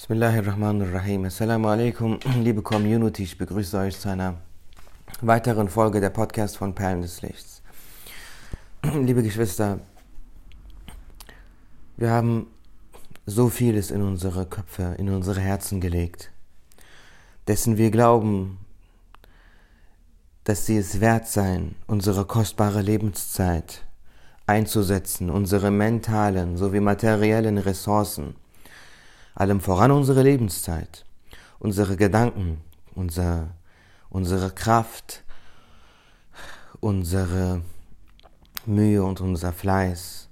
Bismillahirrahmanirrahim. Assalamu alaikum, liebe Community. Ich begrüße euch zu einer weiteren Folge der Podcast von Perlen des Lichts. Liebe Geschwister, wir haben so vieles in unsere Köpfe, in unsere Herzen gelegt, dessen wir glauben, dass sie es wert seien, unsere kostbare Lebenszeit einzusetzen, unsere mentalen sowie materiellen Ressourcen, allem voran unsere Lebenszeit, unsere Gedanken, unser, unsere Kraft, unsere Mühe und unser Fleiß,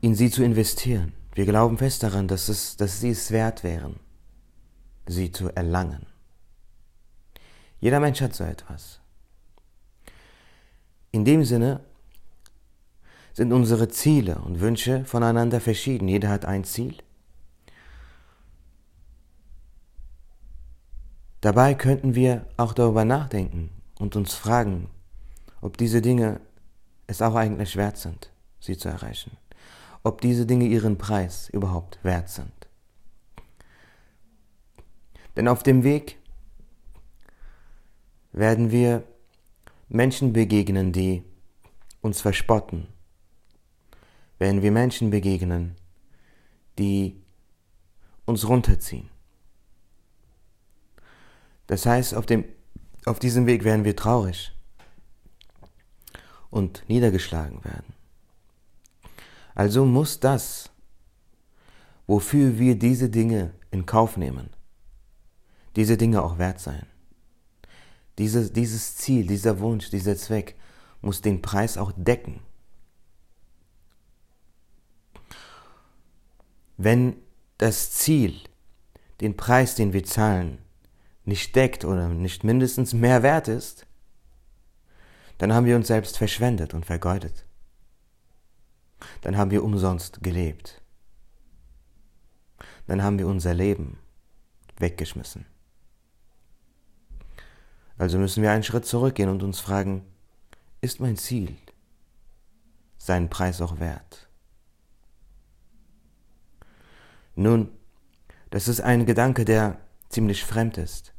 in sie zu investieren. Wir glauben fest daran, dass, es, dass sie es wert wären, sie zu erlangen. Jeder Mensch hat so etwas. In dem Sinne sind unsere Ziele und Wünsche voneinander verschieden. Jeder hat ein Ziel. Dabei könnten wir auch darüber nachdenken und uns fragen, ob diese Dinge es auch eigentlich wert sind, sie zu erreichen. Ob diese Dinge ihren Preis überhaupt wert sind. Denn auf dem Weg werden wir Menschen begegnen, die uns verspotten, werden wir Menschen begegnen, die uns runterziehen. Das heißt, auf, dem, auf diesem Weg werden wir traurig und niedergeschlagen werden. Also muss das, wofür wir diese Dinge in Kauf nehmen, diese Dinge auch wert sein. Dieses, dieses Ziel, dieser Wunsch, dieser Zweck muss den Preis auch decken. Wenn das Ziel den Preis, den wir zahlen, nicht deckt oder nicht mindestens mehr wert ist, dann haben wir uns selbst verschwendet und vergeudet. Dann haben wir umsonst gelebt. Dann haben wir unser Leben weggeschmissen. Also müssen wir einen Schritt zurückgehen und uns fragen, ist mein Ziel seinen Preis auch wert? Nun, das ist ein Gedanke, der ziemlich fremd ist.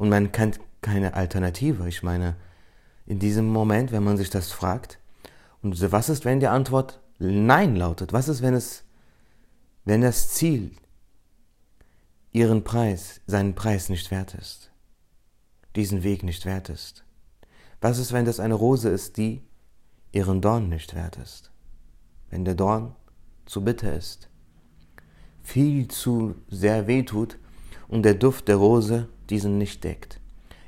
Und man kennt keine Alternative. Ich meine, in diesem Moment, wenn man sich das fragt, und was ist, wenn die Antwort Nein lautet? Was ist, wenn es, wenn das Ziel ihren Preis, seinen Preis nicht wert ist? Diesen Weg nicht wert ist? Was ist, wenn das eine Rose ist, die ihren Dorn nicht wert ist? Wenn der Dorn zu bitter ist, viel zu sehr wehtut und der Duft der Rose diesen nicht deckt.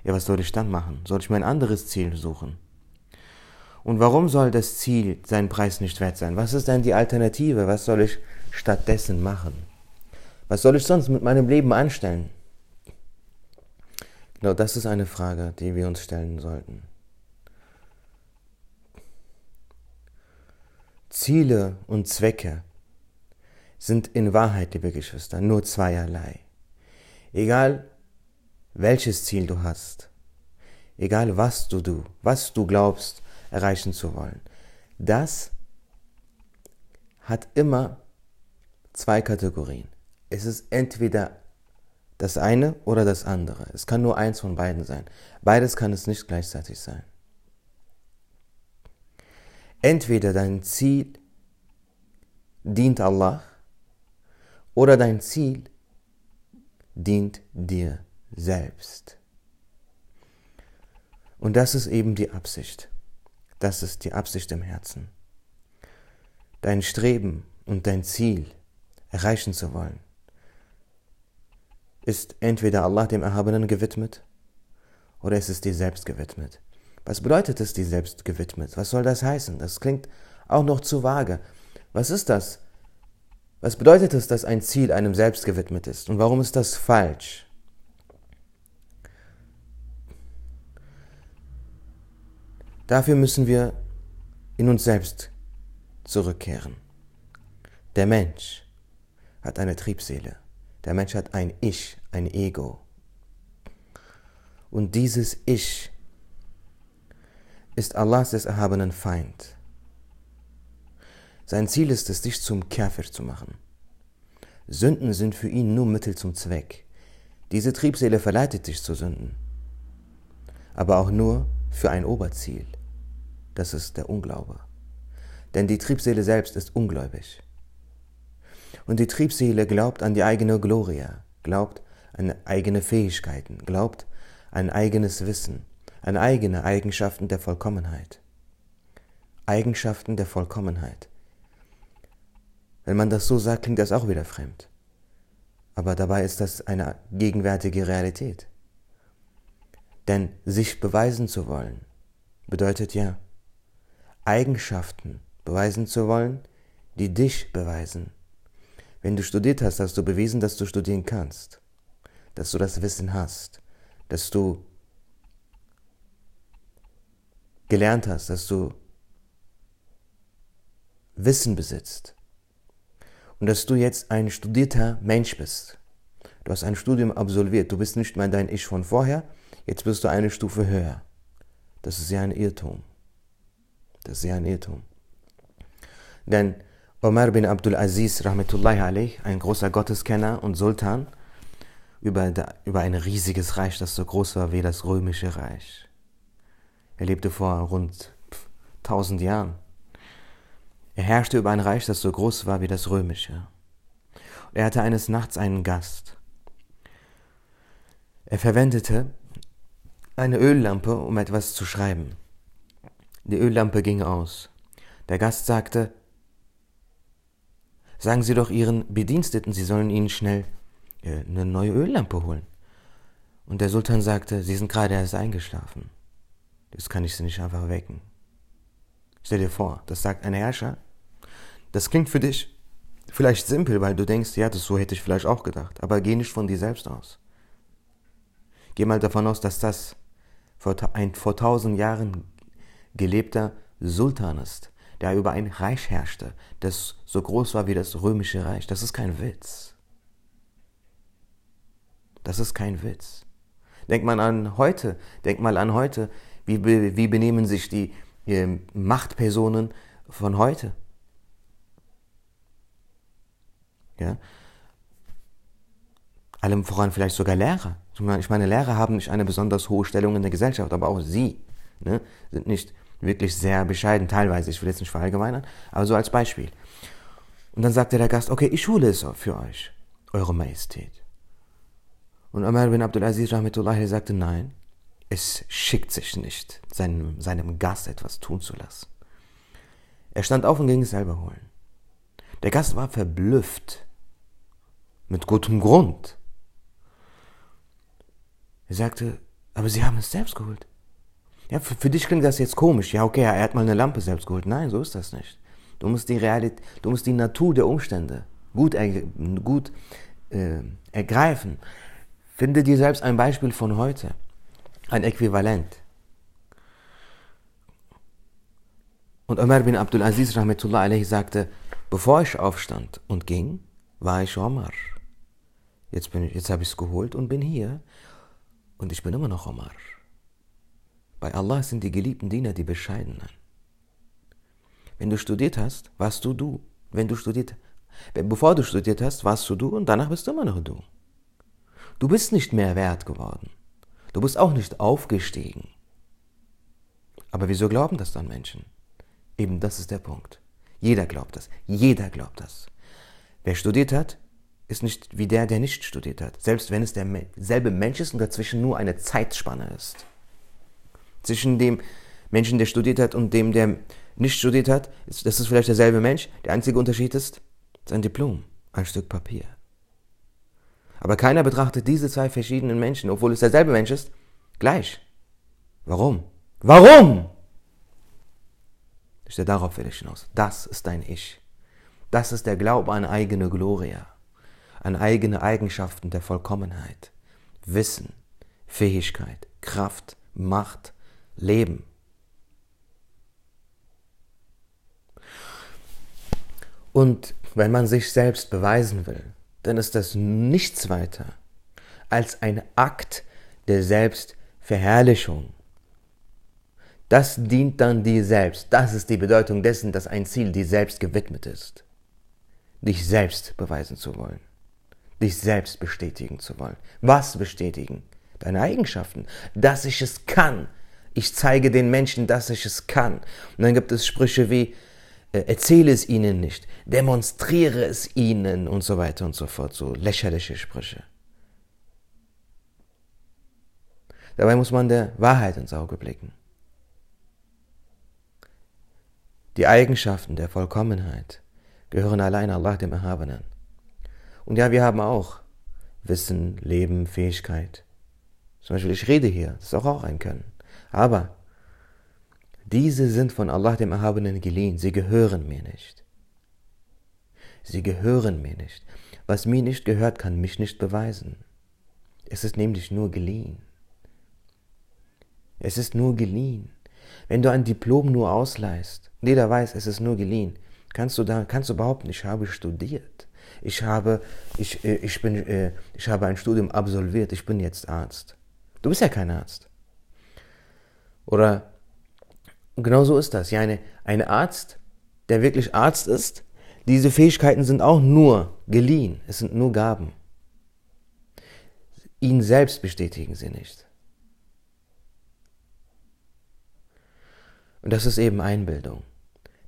Ja, was soll ich dann machen? Soll ich mir ein anderes Ziel suchen? Und warum soll das Ziel seinen Preis nicht wert sein? Was ist denn die Alternative? Was soll ich stattdessen machen? Was soll ich sonst mit meinem Leben anstellen? Genau das ist eine Frage, die wir uns stellen sollten. Ziele und Zwecke sind in Wahrheit, liebe Geschwister, nur zweierlei. Egal welches Ziel du hast, egal was du, du, was du glaubst erreichen zu wollen, das hat immer zwei Kategorien. Es ist entweder das eine oder das andere. Es kann nur eins von beiden sein. Beides kann es nicht gleichzeitig sein. Entweder dein Ziel dient Allah oder dein Ziel dient dir selbst. Und das ist eben die Absicht. Das ist die Absicht im Herzen. Dein Streben und dein Ziel erreichen zu wollen, ist entweder Allah dem Erhabenen gewidmet oder es ist dir selbst gewidmet. Was bedeutet es dir selbst gewidmet? Was soll das heißen? Das klingt auch noch zu vage. Was ist das? Was bedeutet es, dass ein Ziel einem selbst gewidmet ist? Und warum ist das falsch? Dafür müssen wir in uns selbst zurückkehren. Der Mensch hat eine Triebseele. Der Mensch hat ein Ich, ein Ego. Und dieses Ich ist Allahs des erhabenen Feind. Sein Ziel ist es, dich zum Käfer zu machen. Sünden sind für ihn nur Mittel zum Zweck. Diese Triebseele verleitet dich zu Sünden, aber auch nur für ein Oberziel. Das ist der Unglaube. Denn die Triebseele selbst ist ungläubig. Und die Triebseele glaubt an die eigene Gloria, glaubt an eigene Fähigkeiten, glaubt an eigenes Wissen, an eigene Eigenschaften der Vollkommenheit. Eigenschaften der Vollkommenheit. Wenn man das so sagt, klingt das auch wieder fremd. Aber dabei ist das eine gegenwärtige Realität. Denn sich beweisen zu wollen, bedeutet ja, Eigenschaften beweisen zu wollen, die dich beweisen. Wenn du studiert hast, hast du bewiesen, dass du studieren kannst, dass du das Wissen hast, dass du gelernt hast, dass du Wissen besitzt und dass du jetzt ein studierter Mensch bist. Du hast ein Studium absolviert, du bist nicht mehr dein Ich von vorher, jetzt bist du eine Stufe höher. Das ist ja ein Irrtum. Das ist ja ein Irrtum. Denn Omar bin Abdul Aziz, rahmetullahi alayh, ein großer Gotteskenner und Sultan, über, über ein riesiges Reich, das so groß war wie das römische Reich. Er lebte vor rund 1000 Jahren. Er herrschte über ein Reich, das so groß war wie das römische. Und er hatte eines Nachts einen Gast. Er verwendete eine Öllampe, um etwas zu schreiben. Die Öllampe ging aus. Der Gast sagte, Sagen Sie doch Ihren Bediensteten, Sie sollen Ihnen schnell äh, eine neue Öllampe holen. Und der Sultan sagte, Sie sind gerade erst eingeschlafen. Das kann ich Sie nicht einfach wecken. Stell dir vor, das sagt ein Herrscher. Das klingt für dich vielleicht simpel, weil du denkst, ja, das so hätte ich vielleicht auch gedacht. Aber geh nicht von dir selbst aus. Geh mal davon aus, dass das ein vor tausend Jahren gelebter Sultan ist, der über ein Reich herrschte, das so groß war wie das römische Reich. Das ist kein Witz. Das ist kein Witz. Denk mal an heute, denk mal an heute, wie, wie benehmen sich die Machtpersonen von heute? Ja? Allem voran vielleicht sogar Lehrer. Ich meine, Lehrer haben nicht eine besonders hohe Stellung in der Gesellschaft, aber auch sie ne, sind nicht wirklich sehr bescheiden, teilweise, ich will jetzt nicht verallgemeinern, aber so als Beispiel. Und dann sagte der Gast, okay, ich hole es für euch, Eure Majestät. Und Umar bin Abdulaziz Rahmetullah sagte, nein, es schickt sich nicht, seinem, seinem Gast etwas tun zu lassen. Er stand auf und ging es selber holen. Der Gast war verblüfft. Mit gutem Grund. Er sagte, aber Sie haben es selbst geholt. Ja, für, für, dich klingt das jetzt komisch. Ja, okay, er hat mal eine Lampe selbst geholt. Nein, so ist das nicht. Du musst die Realität, du musst die Natur der Umstände gut, gut äh, ergreifen. Finde dir selbst ein Beispiel von heute ein Äquivalent. Und Umar bin Abdul Aziz Rahmetullah alaihi sagte, bevor ich aufstand und ging, war ich Omar. Jetzt, jetzt habe ich es geholt und bin hier. Und ich bin immer noch Omar. Bei Allah sind die geliebten Diener die Bescheidenen. Wenn du studiert hast, warst du du. Wenn du studiert, bevor du studiert hast, warst du du und danach bist du immer noch du. Du bist nicht mehr wert geworden. Du bist auch nicht aufgestiegen. Aber wieso glauben das dann Menschen? Eben das ist der Punkt. Jeder glaubt das. Jeder glaubt das. Wer studiert hat, ist nicht wie der, der nicht studiert hat. Selbst wenn es derselbe Mensch ist und dazwischen nur eine Zeitspanne ist. Zwischen dem Menschen, der studiert hat und dem, der nicht studiert hat, ist, das ist vielleicht derselbe Mensch. Der einzige Unterschied ist sein Diplom, ein Stück Papier. Aber keiner betrachtet diese zwei verschiedenen Menschen, obwohl es derselbe Mensch ist, gleich. Warum? Warum? Ich stehe darauf will ich hinaus. Das ist dein Ich. Das ist der Glaube an eigene Gloria, an eigene Eigenschaften der Vollkommenheit, Wissen, Fähigkeit, Kraft, Macht, Leben. Und wenn man sich selbst beweisen will, dann ist das nichts weiter als ein Akt der Selbstverherrlichung. Das dient dann dir selbst. Das ist die Bedeutung dessen, dass ein Ziel dir selbst gewidmet ist. Dich selbst beweisen zu wollen. dich selbst bestätigen zu wollen. Was bestätigen? Deine Eigenschaften. Dass ich es kann. Ich zeige den Menschen, dass ich es kann. Und dann gibt es Sprüche wie, erzähle es ihnen nicht, demonstriere es ihnen und so weiter und so fort. So lächerliche Sprüche. Dabei muss man der Wahrheit ins Auge blicken. Die Eigenschaften der Vollkommenheit gehören allein Allah dem Erhabenen. Und ja, wir haben auch Wissen, Leben, Fähigkeit. Zum Beispiel, ich rede hier, das ist auch, auch ein Können. Aber diese sind von Allah dem Erhabenen geliehen, sie gehören mir nicht. Sie gehören mir nicht. Was mir nicht gehört, kann mich nicht beweisen. Es ist nämlich nur geliehen. Es ist nur geliehen. Wenn du ein Diplom nur ausleihst, jeder weiß, es ist nur geliehen, kannst du da, kannst du behaupten, ich habe studiert. Ich habe, ich, äh, ich bin, äh, ich habe ein Studium absolviert, ich bin jetzt Arzt. Du bist ja kein Arzt. Oder genau so ist das. Ja, eine, ein Arzt, der wirklich Arzt ist, diese Fähigkeiten sind auch nur geliehen. Es sind nur Gaben. Ihn selbst bestätigen sie nicht. Und das ist eben Einbildung.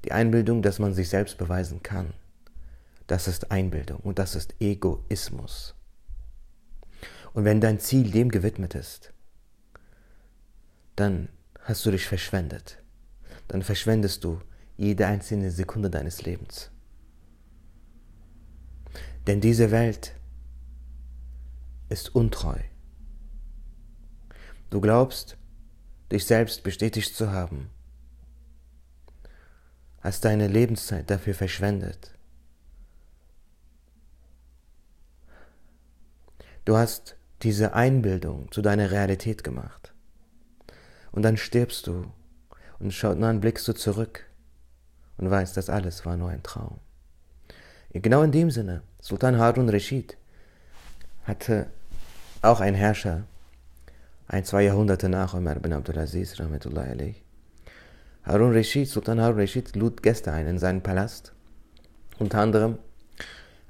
Die Einbildung, dass man sich selbst beweisen kann. Das ist Einbildung und das ist Egoismus. Und wenn dein Ziel dem gewidmet ist, dann hast du dich verschwendet. Dann verschwendest du jede einzelne Sekunde deines Lebens. Denn diese Welt ist untreu. Du glaubst, dich selbst bestätigt zu haben, hast deine Lebenszeit dafür verschwendet. Du hast diese Einbildung zu deiner Realität gemacht. Und dann stirbst du und, schaut, dann blickst du zurück und weißt, das alles war nur ein Traum. Genau in dem Sinne, Sultan Harun Rashid hatte auch ein Herrscher, ein, zwei Jahrhunderte nach Umar bin Abdulaziz, Rahmetullah alayh. Harun Rashid, Sultan Harun Rashid lud Gäste ein in seinen Palast. Unter anderem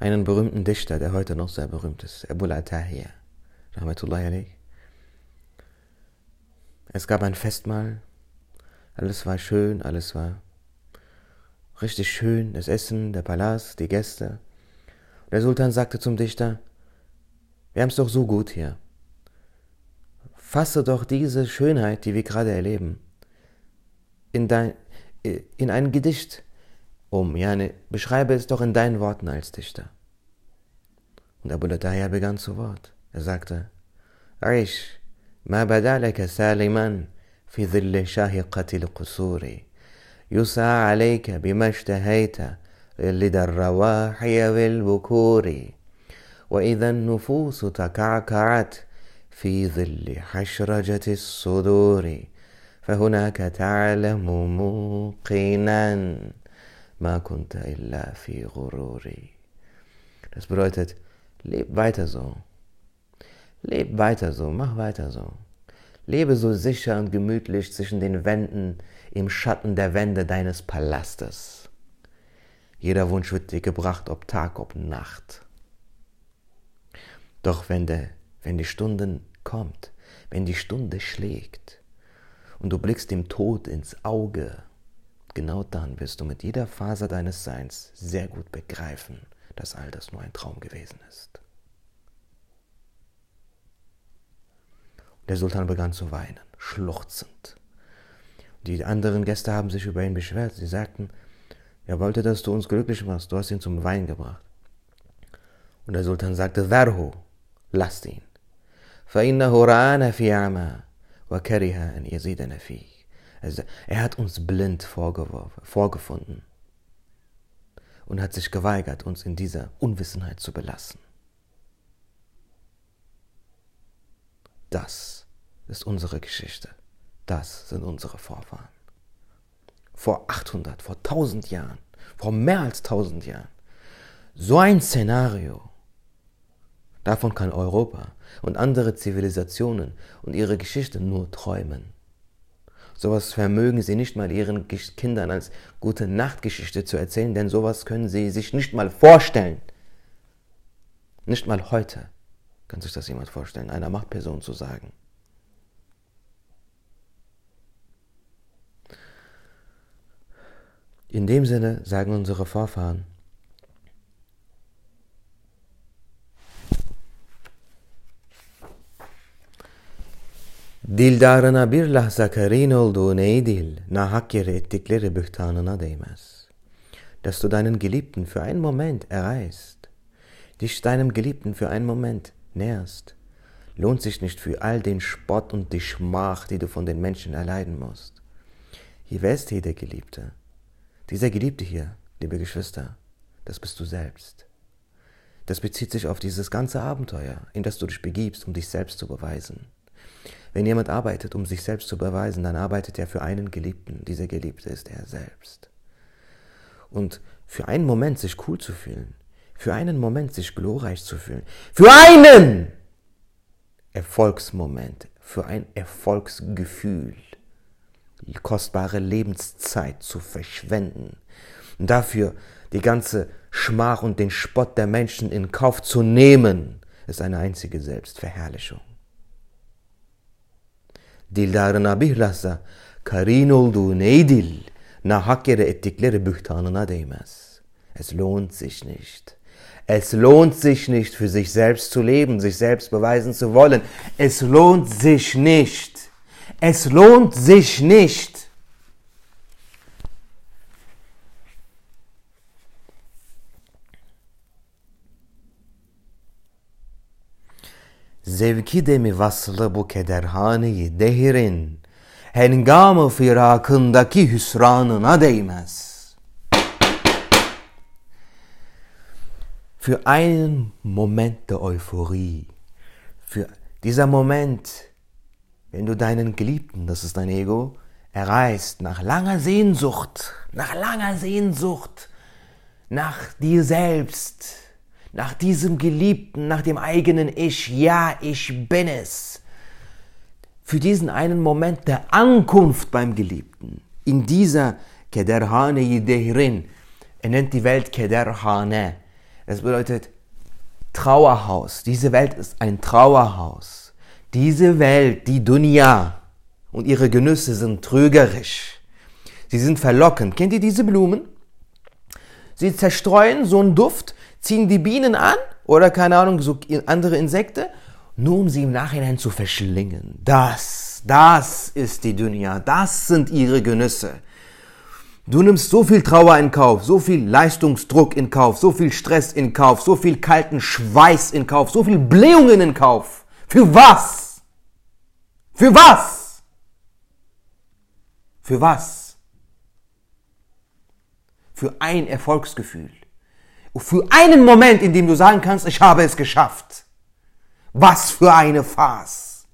einen berühmten Dichter, der heute noch sehr berühmt ist, Abu al-Tahir, Rahmetullah alayh. Es gab ein Festmahl, alles war schön, alles war richtig schön, das Essen, der Palast, die Gäste. Der Sultan sagte zum Dichter, wir haben es doch so gut hier. Fasse doch diese Schönheit, die wir gerade erleben, in, dein, in ein Gedicht um. Ja, ne, beschreibe es doch in deinen Worten als Dichter. Und Abu Lataya begann zu Wort. Er sagte, Aish, ma badalaka saliman, في ظل شاهقة القصور. يسعى عليك بما اشتهيت لدى الرواحي والبكور وإذا النفوس تكعكعت في ظل حشرجة الصدور. فهناك تعلم موقنا ما كنت إلا في غرور. Das bedeutet, leb weiter so. Leb weiter so, mach weiter so. Lebe so sicher und gemütlich zwischen den Wänden, im Schatten der Wände deines Palastes. Jeder Wunsch wird dir gebracht, ob Tag, ob Nacht. Doch wenn, der, wenn die Stunde kommt, wenn die Stunde schlägt und du blickst dem Tod ins Auge, genau dann wirst du mit jeder Faser deines Seins sehr gut begreifen, dass all das nur ein Traum gewesen ist. Der Sultan begann zu weinen, schluchzend. Die anderen Gäste haben sich über ihn beschwert. Sie sagten, er wollte, dass du uns glücklich machst. Du hast ihn zum Weinen gebracht. Und der Sultan sagte, Dharhu, lasst ihn. Also, er hat uns blind vorgefunden und hat sich geweigert, uns in dieser Unwissenheit zu belassen. Das ist unsere Geschichte. Das sind unsere Vorfahren. Vor 800, vor 1000 Jahren, vor mehr als 1000 Jahren. So ein Szenario. Davon kann Europa und andere Zivilisationen und ihre Geschichte nur träumen. Sowas vermögen sie nicht mal ihren Kindern als gute Nachtgeschichte zu erzählen, denn sowas können sie sich nicht mal vorstellen. Nicht mal heute kann sich das jemand vorstellen, einer Machtperson zu sagen. In dem Sinne sagen unsere Vorfahren, Dildarına bir lahza karin olduğu ey dil, nahak yere ettikleri bühtanına değmez. Dass du deinen Geliebten für einen Moment erreichst, dich deinem Geliebten für einen Moment näherst, lohnt sich nicht für all den Spott und die Schmach, die du von den Menschen erleiden musst. Hier wärst hier der Geliebte. Dieser Geliebte hier, liebe Geschwister, das bist du selbst. Das bezieht sich auf dieses ganze Abenteuer, in das du dich begibst, um dich selbst zu beweisen. Wenn jemand arbeitet, um sich selbst zu beweisen, dann arbeitet er für einen Geliebten. Dieser Geliebte ist er selbst. Und für einen Moment sich cool zu fühlen, für einen Moment sich glorreich zu fühlen, für einen Erfolgsmoment, für ein Erfolgsgefühl, die kostbare Lebenszeit zu verschwenden und dafür die ganze Schmach und den Spott der Menschen in Kauf zu nehmen, ist eine einzige Selbstverherrlichung. dildarına bir lahza karin olduğu neydil, nahak yere ettikleri bühtanına değmez. Es lohnt sich nicht. Es lohnt sich nicht, für sich selbst zu leben, sich selbst beweisen zu wollen. Es lohnt sich nicht. Es lohnt sich nicht. Zevki de mi vaslı bu kederhaneyi dehirin, hengamı firakındaki hüsranına değmez. Für einen Moment der Euphorie, für dieser Moment, wenn du deinen Geliebten, das ist dein Ego, erreichst, nach langer Sehnsucht, nach langer Sehnsucht, nach dir selbst, nach diesem Geliebten, nach dem eigenen Ich, ja, ich bin es. Für diesen einen Moment der Ankunft beim Geliebten, in dieser Kederhane Yidehrin, er nennt die Welt Kederhane. Das bedeutet Trauerhaus. Diese Welt ist ein Trauerhaus. Diese Welt, die Dunya und ihre Genüsse sind trügerisch. Sie sind verlockend. Kennt ihr diese Blumen? Sie zerstreuen so einen Duft, ziehen die Bienen an oder keine Ahnung, so andere Insekten, nur um sie im Nachhinein zu verschlingen. Das, das ist die Dunya, das sind ihre Genüsse. Du nimmst so viel Trauer in Kauf, so viel Leistungsdruck in Kauf, so viel Stress in Kauf, so viel kalten Schweiß in Kauf, so viel Blähungen in Kauf. Für was? Für was? Für was? Für ein Erfolgsgefühl für einen Moment, in dem du sagen kannst, ich habe es geschafft. Was für eine Farce.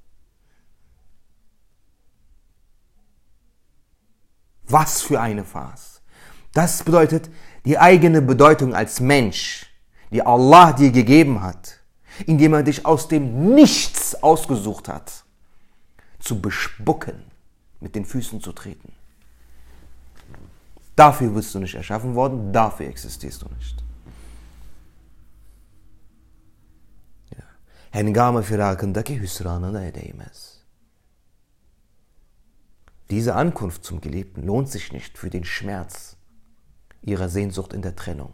Was für eine Farce. Das bedeutet die eigene Bedeutung als Mensch, die Allah dir gegeben hat, indem er dich aus dem Nichts ausgesucht hat, zu bespucken, mit den Füßen zu treten. Dafür bist du nicht erschaffen worden, dafür existierst du nicht. hengame firakındaki hüsranına değmez. Diese Ankunft zum Geliebten lohnt sich nicht für den Schmerz ihrer Sehnsucht in der Trennung.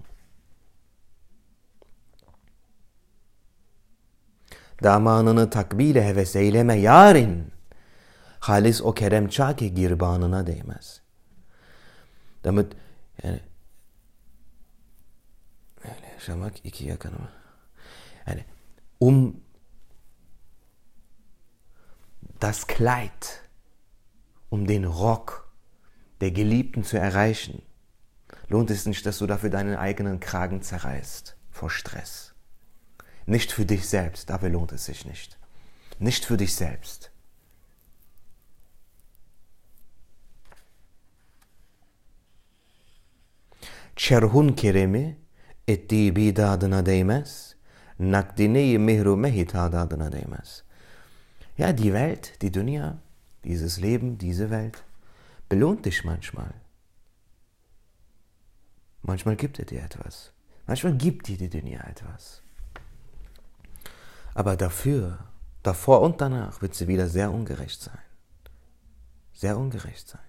Damanını takbile heves eyleme yarin, halis o kerem çaki girbanına değmez. Damit yani, öyle yaşamak iki yakınıma. Yani um das Kleid, um den Rock der Geliebten zu erreichen, lohnt es nicht, dass du dafür deinen eigenen Kragen zerreißt vor Stress. Nicht für dich selbst, dafür lohnt es sich nicht. Nicht für dich selbst. Çerhun keremi ettiği bidadına değmez, nakdine mehru mehit adadına değmez. Ja, die Welt, die Dunya, dieses Leben, diese Welt, belohnt dich manchmal. Manchmal gibt er dir etwas. Manchmal gibt dir die Dunya etwas. Aber dafür, davor und danach wird sie wieder sehr ungerecht sein. Sehr ungerecht sein.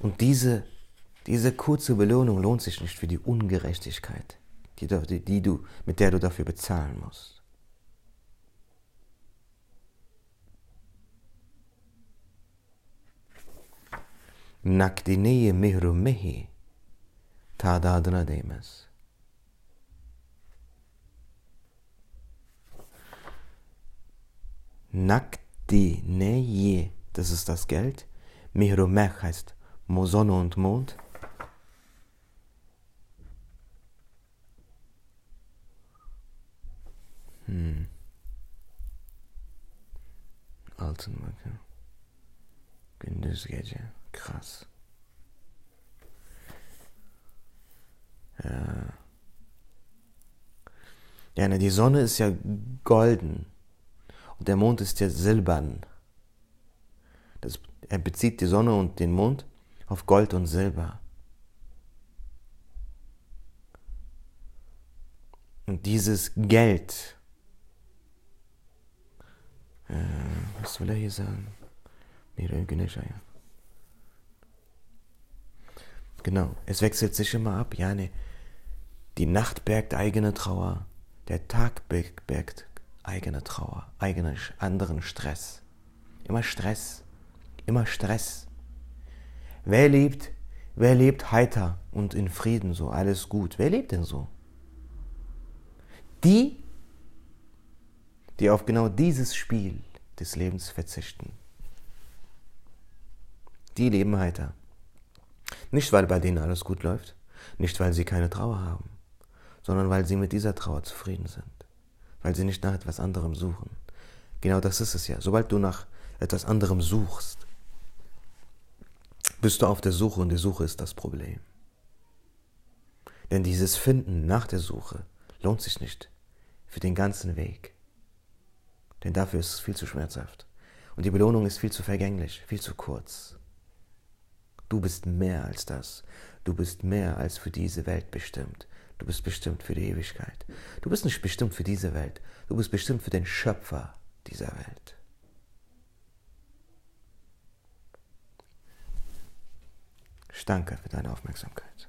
Und diese, diese kurze Belohnung lohnt sich nicht für die Ungerechtigkeit, die, die, die du, mit der du dafür bezahlen musst. Nakdineye mihru mehi tadadına değmez. Nakdineye, das ist das Geld. Mihrumech heißt Sonne und Mond. Hm. Altın bakın. Gündüz gece. Krass. Ja. Ja, ne, die Sonne ist ja golden und der Mond ist ja silbern. Das, er bezieht die Sonne und den Mond auf Gold und Silber. Und dieses Geld, äh, was will er hier sagen? Genau, es wechselt sich immer ab. Ja, ne, die Nacht bergt eigene Trauer, der Tag bergt eigene Trauer, eigenen anderen Stress. Immer Stress, immer Stress. Wer lebt, wer lebt heiter und in Frieden so, alles gut? Wer lebt denn so? Die, die auf genau dieses Spiel des Lebens verzichten. Die leben heiter. Nicht, weil bei denen alles gut läuft, nicht, weil sie keine Trauer haben, sondern weil sie mit dieser Trauer zufrieden sind, weil sie nicht nach etwas anderem suchen. Genau das ist es ja. Sobald du nach etwas anderem suchst, bist du auf der Suche und die Suche ist das Problem. Denn dieses Finden nach der Suche lohnt sich nicht für den ganzen Weg. Denn dafür ist es viel zu schmerzhaft. Und die Belohnung ist viel zu vergänglich, viel zu kurz. Du bist mehr als das. Du bist mehr als für diese Welt bestimmt. Du bist bestimmt für die Ewigkeit. Du bist nicht bestimmt für diese Welt. Du bist bestimmt für den Schöpfer dieser Welt. Ich danke für deine Aufmerksamkeit.